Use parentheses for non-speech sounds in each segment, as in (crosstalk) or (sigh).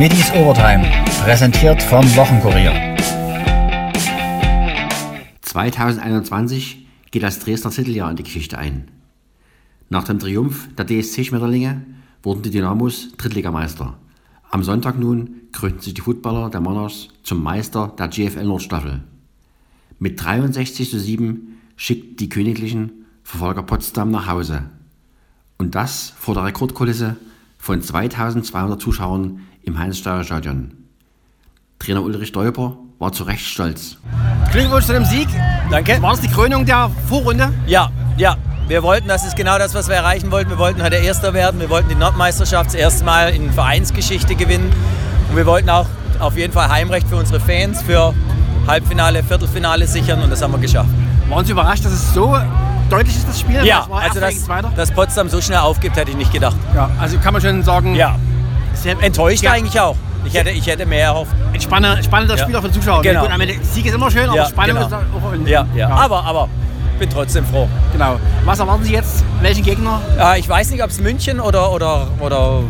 Middies Overtime, präsentiert vom Wochenkurier. 2021 geht das Dresdner Titeljahr in die Geschichte ein. Nach dem Triumph der DSC-Schmetterlinge wurden die Dynamos Drittligameister. Am Sonntag nun krönten sich die Footballer der Monarchs zum Meister der GFL Nordstaffel. Mit 63 zu 7 schickt die Königlichen Verfolger Potsdam nach Hause. Und das vor der Rekordkulisse von 2200 Zuschauern im Heinz-Steirer Stadion. Trainer Ulrich Deuper war zu Recht stolz. Glückwunsch zu dem Sieg. Danke. War es die Krönung der Vorrunde? Ja, ja. Wir wollten, das ist genau das, was wir erreichen wollten. Wir wollten heute Erster werden. Wir wollten die Nordmeisterschaft das erste Mal in Vereinsgeschichte gewinnen. Und wir wollten auch auf jeden Fall Heimrecht für unsere Fans, für Halbfinale, Viertelfinale sichern und das haben wir geschafft. Waren Sie überrascht, dass es so deutlich ist, das Spiel? Ja, das also erster dass, Potsdam so schnell aufgibt, hätte ich nicht gedacht. Ja, also kann man schon sagen, Ja, enttäuscht ja, eigentlich auch. Ich hätte, ich hätte mehr erhofft. ein spannender, spannender Ja. Spiel auch für Zuschauer. Genau. Gut, Ende, Sieg ist immer schön, aber Ja, Spannung genau. ist auch in, Ja, ja. Aber, aber, bin trotzdem froh. Genau. Was erwarten Sie jetzt? Welchen Gegner? Äh, ich weiß nicht, ob es München oder, oder, oder,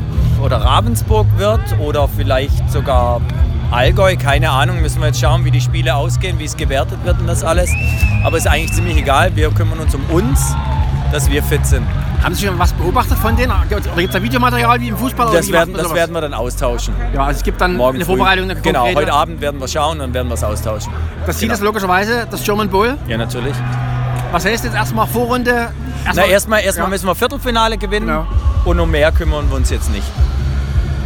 oder Ravensburg wird oder vielleicht sogar Allgäu, keine Ahnung. Müssen wir jetzt schauen, wie die Spiele ausgehen, wie es gewertet wird und das alles. Aber ist eigentlich ziemlich egal. Wir kümmern uns um uns, dass wir fit sind. Haben Sie schon was beobachtet von denen? Oder gibt es da Videomaterial wie im Fußball? Das werden, das werden wir dann austauschen. Ja, also es gibt dann Morgen eine. Vorbereitung. Eine Genau, heute Abend werden wir schauen und werden wir es austauschen. Das Ziel Genau. ist logischerweise das German Bowl. Ja, natürlich. Was heißt jetzt erstmal Vorrunde? Na, erstmal erstmal ja. müssen wir Viertelfinale gewinnen Genau. und um mehr kümmern wir uns jetzt nicht.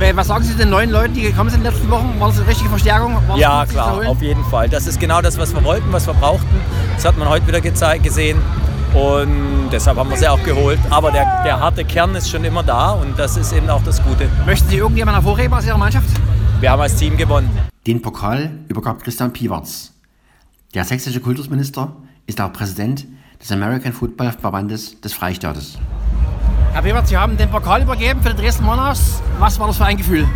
Was sagen Sie den neuen Leuten, die gekommen sind in den letzten Wochen? War das eine richtige Verstärkung? War das Ja, klar, auf jeden Fall. Das ist genau das, was wir wollten, was wir brauchten. Das hat man heute wieder gesehen. Und deshalb haben wir sie auch geholt. Aber der, der harte Kern ist schon immer da und das ist eben auch das Gute. Möchten Sie irgendjemanden hervorheben aus Ihrer Mannschaft? Wir haben als Team gewonnen. Den Pokal übergab Christian Piwarz. Der sächsische Kultusminister ist auch Präsident des American Football Verbandes des Freistaates. Herr Bewert, Sie haben den Pokal übergeben für die Dresden Monarchs. Was war das für ein Gefühl?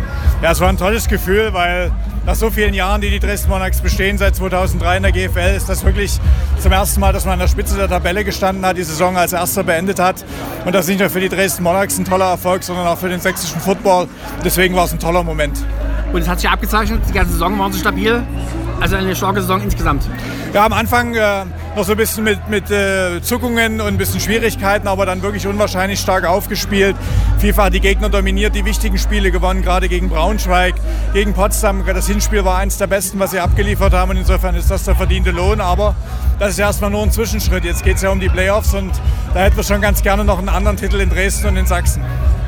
Ja, es war ein tolles Gefühl, weil nach so vielen Jahren, die die Dresden Monarchs bestehen, seit 2003 in der GFL, ist das wirklich zum ersten Mal, dass man an der Spitze der Tabelle gestanden hat, die Saison als erster beendet hat. Und das ist nicht nur für die Dresden Monarchs ein toller Erfolg, sondern auch für den sächsischen Football. Deswegen war es ein toller Moment. Und es hat sich abgezeichnet, die ganze Saison waren sie stabil. Also eine starke Saison insgesamt. Ja, am Anfang äh, noch so ein bisschen mit, mit äh, Zuckungen und ein bisschen Schwierigkeiten, aber dann wirklich unwahrscheinlich stark aufgespielt. Vielfach die Gegner dominiert, die wichtigen Spiele gewonnen, gerade gegen Braunschweig, gegen Potsdam. Das Hinspiel war eines der besten, was sie abgeliefert haben und insofern ist das der verdiente Lohn. Aber das ist erstmal nur ein Zwischenschritt. Jetzt geht es ja um die Playoffs und da hätten wir schon ganz gerne noch einen anderen Titel in Dresden und in Sachsen.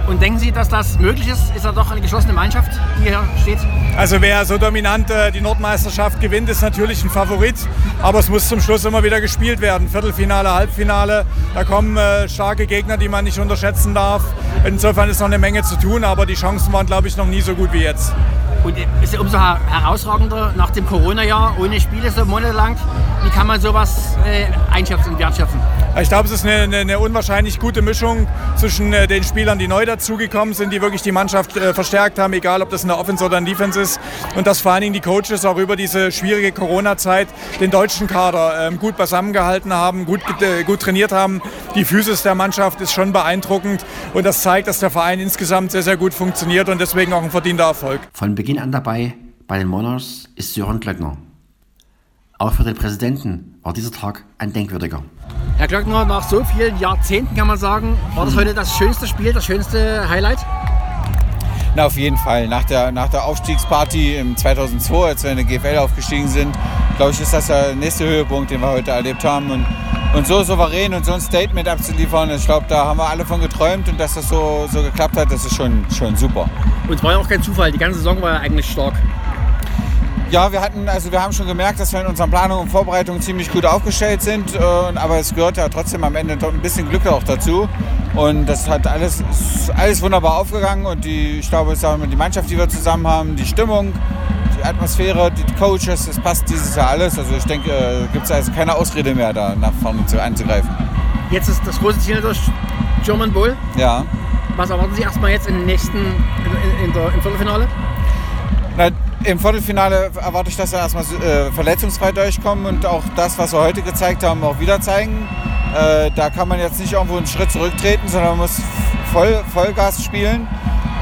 Und denken Sie, dass das möglich ist? Ist da doch eine geschlossene Mannschaft, die hier steht? Also wer so dominant äh, die Nordmeisterschaft gewinnt, ist natürlich ein Favorit. Aber es muss zum Schluss immer wieder gespielt werden. Viertelfinale, Halbfinale, da kommen äh, starke Gegner, die man nicht unterschätzen darf. Insofern ist noch eine Menge zu tun, aber die Chancen waren, glaube ich, noch nie so gut wie jetzt. Und ist ja umso her- herausragender nach dem Corona-Jahr, ohne Spiele so monatelang. Wie kann man sowas äh, einschätzen und wertschätzen? Ich glaube, es ist eine, eine, eine unwahrscheinlich gute Mischung zwischen äh, den Spielern, die neu dazugekommen sind, die wirklich die Mannschaft äh, verstärkt haben, egal ob das in der Offense oder in Defense ist. Und dass vor allen Dingen die Coaches auch über diese schwierige Corona-Zeit den deutschen Kader ähm, gut beisammengehalten haben, gut, äh, gut trainiert haben. Die Physis der Mannschaft ist schon beeindruckend und das zeigt, dass der Verein insgesamt sehr, sehr gut funktioniert und deswegen auch ein verdienter Erfolg. Von Beginn an dabei bei den Monarchs ist Sören Glöckner. Auch für den Präsidenten war dieser Tag ein denkwürdiger. Herr Glöckner, nach so vielen Jahrzehnten kann man sagen, war das heute das schönste Spiel, das schönste Highlight? Na, auf jeden Fall. Nach der, nach der Aufstiegsparty im 2002, als wir in der GFL aufgestiegen sind, glaube ich, ist das der nächste Höhepunkt, den wir heute erlebt haben. Und, und so souverän und so ein Statement abzuliefern, ich glaube, da haben wir alle von geträumt und dass das so, so geklappt hat, das ist schon, schon super. Und es war ja auch kein Zufall, die ganze Saison war ja eigentlich stark. Ja, wir hatten, also wir haben schon gemerkt, dass wir in unseren Planungen und Vorbereitungen ziemlich gut aufgestellt sind, äh, aber es gehört ja trotzdem am Ende doch ein bisschen Glück auch dazu. Und das hat alles, alles wunderbar aufgegangen und die, ich glaube, es die Mannschaft, die wir zusammen haben, die Stimmung, die Atmosphäre, die Coaches, das passt dieses Jahr alles. Also ich denke, äh, gibt es also keine Ausrede mehr, da nach vorne zu, anzugreifen. Jetzt ist das große Ziel das German Bowl. Ja. Was erwarten Sie erstmal jetzt im nächsten, in, in der, im Viertelfinale? Na, Im Viertelfinale erwarte ich, dass wir erstmal äh, verletzungsfrei durchkommen und auch das, was wir heute gezeigt haben, auch wieder zeigen. Äh, da kann man jetzt nicht irgendwo einen Schritt zurücktreten, sondern man muss voll, Vollgas spielen.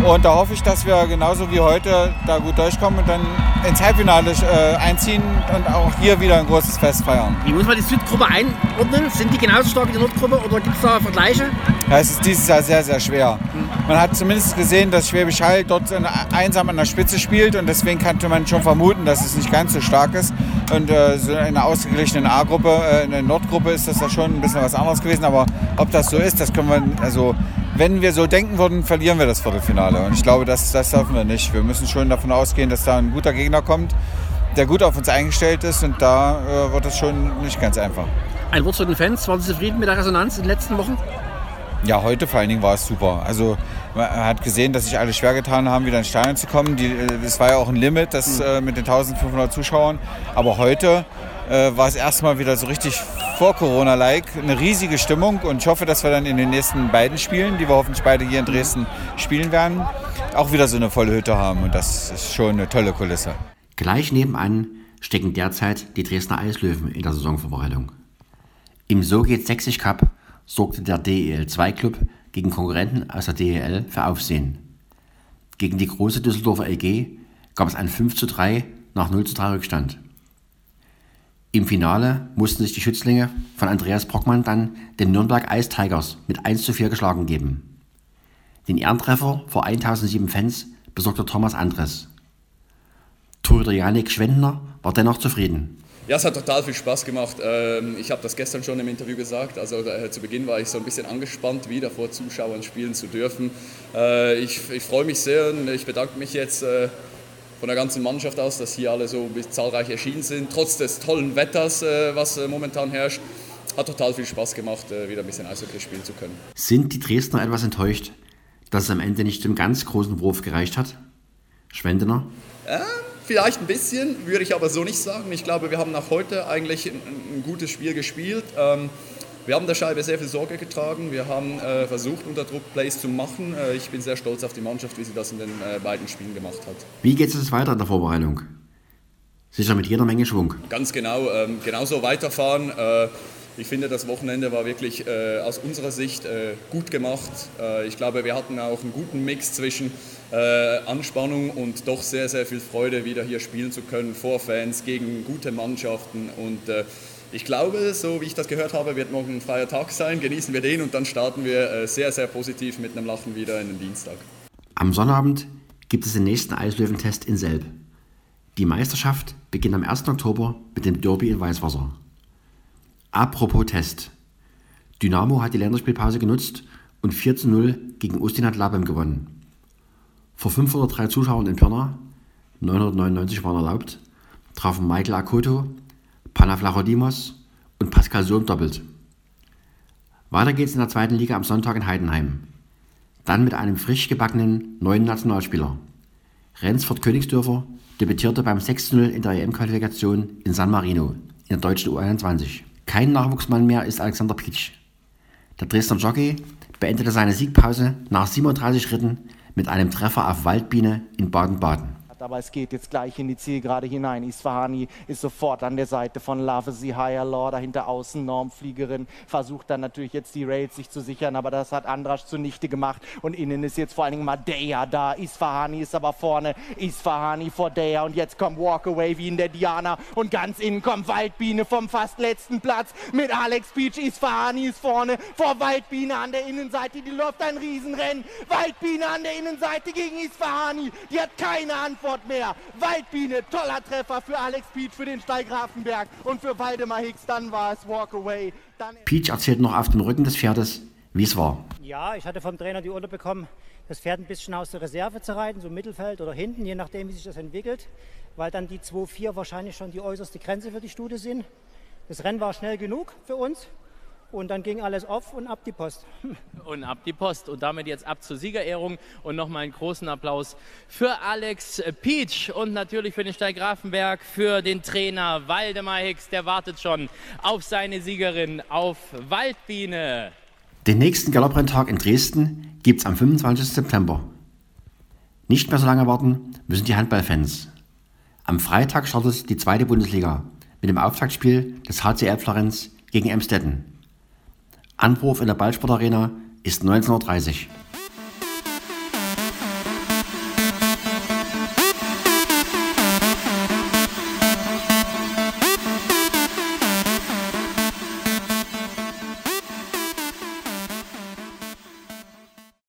Und da hoffe ich, dass wir genauso wie heute da gut durchkommen und dann ins Halbfinale äh, einziehen und auch hier wieder ein großes Fest feiern. Wie muss man die Südgruppe einordnen? Sind die genauso stark wie die Nordgruppe oder gibt es da Vergleiche? Ja, es ist dieses Jahr sehr, sehr schwer. Man hat zumindest gesehen, dass Schwäbisch Hall dort einsam an der Spitze spielt und deswegen könnte man schon vermuten, dass es nicht ganz so stark ist. Und äh, so in einer ausgeglichenen A-Gruppe, äh, in der Nordgruppe ist das ja schon ein bisschen was anderes gewesen. Aber ob das so ist, das können wir, also wenn wir so denken würden, verlieren wir das Viertelfinale. Und ich glaube, das, das dürfen wir nicht. Wir müssen schon davon ausgehen, dass da ein guter Gegner kommt, der gut auf uns eingestellt ist. Und da äh, wird es schon nicht ganz einfach. Ein Wort zu den Fans. Waren Sie zufrieden mit der Resonanz in den letzten Wochen? Ja, heute vor allen Dingen war es super. Also man hat gesehen, dass sich alle schwer getan haben, wieder ins Stadion zu kommen. Äh, das war ja auch ein Limit, das äh, mit den 1500 Zuschauern. Aber heute äh, war es erstmal wieder so richtig vor Corona-like, eine riesige Stimmung und ich hoffe, dass wir dann in den nächsten beiden Spielen, die wir hoffentlich beide hier in Dresden spielen werden, auch wieder so eine volle Hütte haben und das ist schon eine tolle Kulisse. Gleich nebenan stecken derzeit die Dresdner Eislöwen in der Saisonvorbereitung. Im So geht 60 Cup sorgte der DEL 2 Club gegen Konkurrenten aus der DEL für Aufsehen. Gegen die große Düsseldorfer EG gab es einen 5 zu 3 nach 0 zu 3 Rückstand. Im Finale mussten sich die Schützlinge von Andreas Brockmann dann den Nürnberg Ice Tigers mit 1 zu 4 geschlagen geben. Den Ehrentreffer vor 1007 Fans besorgte Thomas Andres. Torhüter Janik Schwendner war dennoch zufrieden. Ja, es hat total viel Spaß gemacht. Ähm, ich habe das gestern schon im Interview gesagt. Also äh, zu Beginn war ich so ein bisschen angespannt, wieder vor Zuschauern spielen zu dürfen. Äh, ich, ich freue mich sehr und ich bedanke mich jetzt äh, von der ganzen Mannschaft aus, dass hier alle so zahlreich erschienen sind, trotz des tollen Wetters, was momentan herrscht. Hat total viel Spaß gemacht, wieder ein bisschen Eishockey spielen zu können. Sind die Dresdner etwas enttäuscht, dass es am Ende nicht zum ganz großen Wurf gereicht hat? Schwendener? Ja, vielleicht ein bisschen, würde ich aber so nicht sagen. Ich glaube, wir haben nach heute eigentlich ein, ein gutes Spiel gespielt. Ähm, wir haben der Scheibe sehr viel Sorge getragen. Wir haben äh, versucht, unter Druck Plays zu machen. Äh, ich bin sehr stolz auf die Mannschaft, wie sie das in den äh, beiden Spielen gemacht hat. Wie geht es jetzt weiter in der Vorbereitung? Sicher mit jeder Menge Schwung. Ganz genau, ähm, genauso weiterfahren. Äh, ich finde, das Wochenende war wirklich äh, aus unserer Sicht äh, gut gemacht. ich glaube, wir hatten auch einen guten Mix zwischen Anspannung und doch sehr, sehr viel Freude, wieder hier spielen zu können, vor Fans, gegen gute Mannschaften und ich glaube, so wie ich das gehört habe, wird morgen ein freier Tag sein. Genießen wir den und dann starten wir äh, sehr, sehr positiv mit einem Lachen wieder in den Dienstag. Am Sonnabend gibt es den nächsten Eislöwentest in Selb. Die Meisterschaft beginnt am 1. Oktober mit dem Derby in Weißwasser. Apropos Test. Dynamo hat die Länderspielpause genutzt und 4 zu 0 gegen Ustinat Labem gewonnen. Vor 503 Zuschauern in Pirna, 999 waren erlaubt, trafen Michael Akoto Panaflachodimos und Pascal Sohm doppelt. Weiter geht's in der zweiten Liga am Sonntag in Heidenheim. Dann mit einem frisch gebackenen neuen Nationalspieler. Rensford Königsdörfer debütierte beim 6-0 in der EM-Qualifikation in San Marino in der deutschen U21. Kein Nachwuchsmann mehr ist Alexander Pitsch. Der Dresdner Jockey beendete seine Siegpause nach 37 Schritten mit einem Treffer auf Waldbiene in Baden-Baden aber es geht jetzt gleich in die Zielgerade hinein. Isfahani ist sofort an der Seite von Lavesi Higher Law, dahinter außen Normfliegerin, versucht dann natürlich jetzt die Rails sich zu sichern, aber das hat Andrasch zunichte gemacht und innen ist jetzt vor allen Dingen Madeya da. Isfahani ist aber vorne, Isfahani vor Deya und jetzt kommt Walkaway wie in der Diana und ganz innen kommt Waldbiene vom fast letzten Platz mit Alex Beach. Isfahani ist vorne vor Waldbiene an der Innenseite, die läuft ein Riesenrennen. Waldbiene an der Innenseite gegen Isfahani, die hat keine Antwort Antwort mehr. Waldbiene, toller Treffer für Alex Peach für den Steigrafenberg und für Waldemar Hicks, dann war es Walkaway. Dann Peach erzählt noch auf dem Rücken des Pferdes, wie es war. Ja, ich hatte vom Trainer die Order bekommen, das Pferd ein bisschen aus der Reserve zu reiten, so im Mittelfeld oder hinten, je nachdem, wie sich das entwickelt, weil dann die 2-4 wahrscheinlich schon die äußerste Grenze für die Stute sind. Das Rennen war schnell genug für uns. Und dann ging alles auf und ab die Post. (laughs) Und ab die Post. Und damit jetzt ab zur Siegerehrung. Und nochmal einen großen Applaus für Alex Peach und natürlich für den Steig Grafenberg, für den Trainer Waldemar Hicks. Der wartet schon auf seine Siegerin, auf Waldbiene. Den nächsten Galoprenntag in Dresden gibt es am 25. September. Nicht mehr so lange warten müssen die Handballfans. Am Freitag startet die zweite Bundesliga mit dem Auftaktspiel des HCL Florenz gegen Emstetten. Anwurf in der Ballsportarena ist 19.30 Uhr.